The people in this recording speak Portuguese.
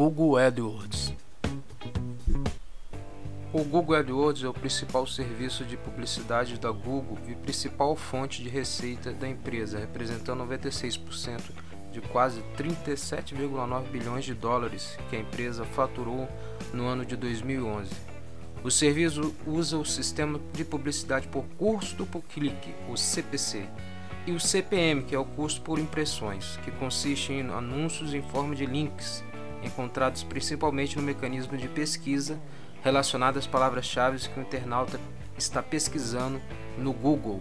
Google AdWords. O Google AdWords é o principal serviço de publicidade da Google e principal fonte de receita da empresa, representando 96% de quase 37,9 bilhões de dólares que a empresa faturou no ano de 2011. O serviço usa o sistema de publicidade por custo por clique, o CPC, e o CPM, que é o custo por impressões, que consiste em anúncios em forma de links encontrados principalmente no mecanismo de pesquisa relacionado às palavras-chave que o internauta está pesquisando no Google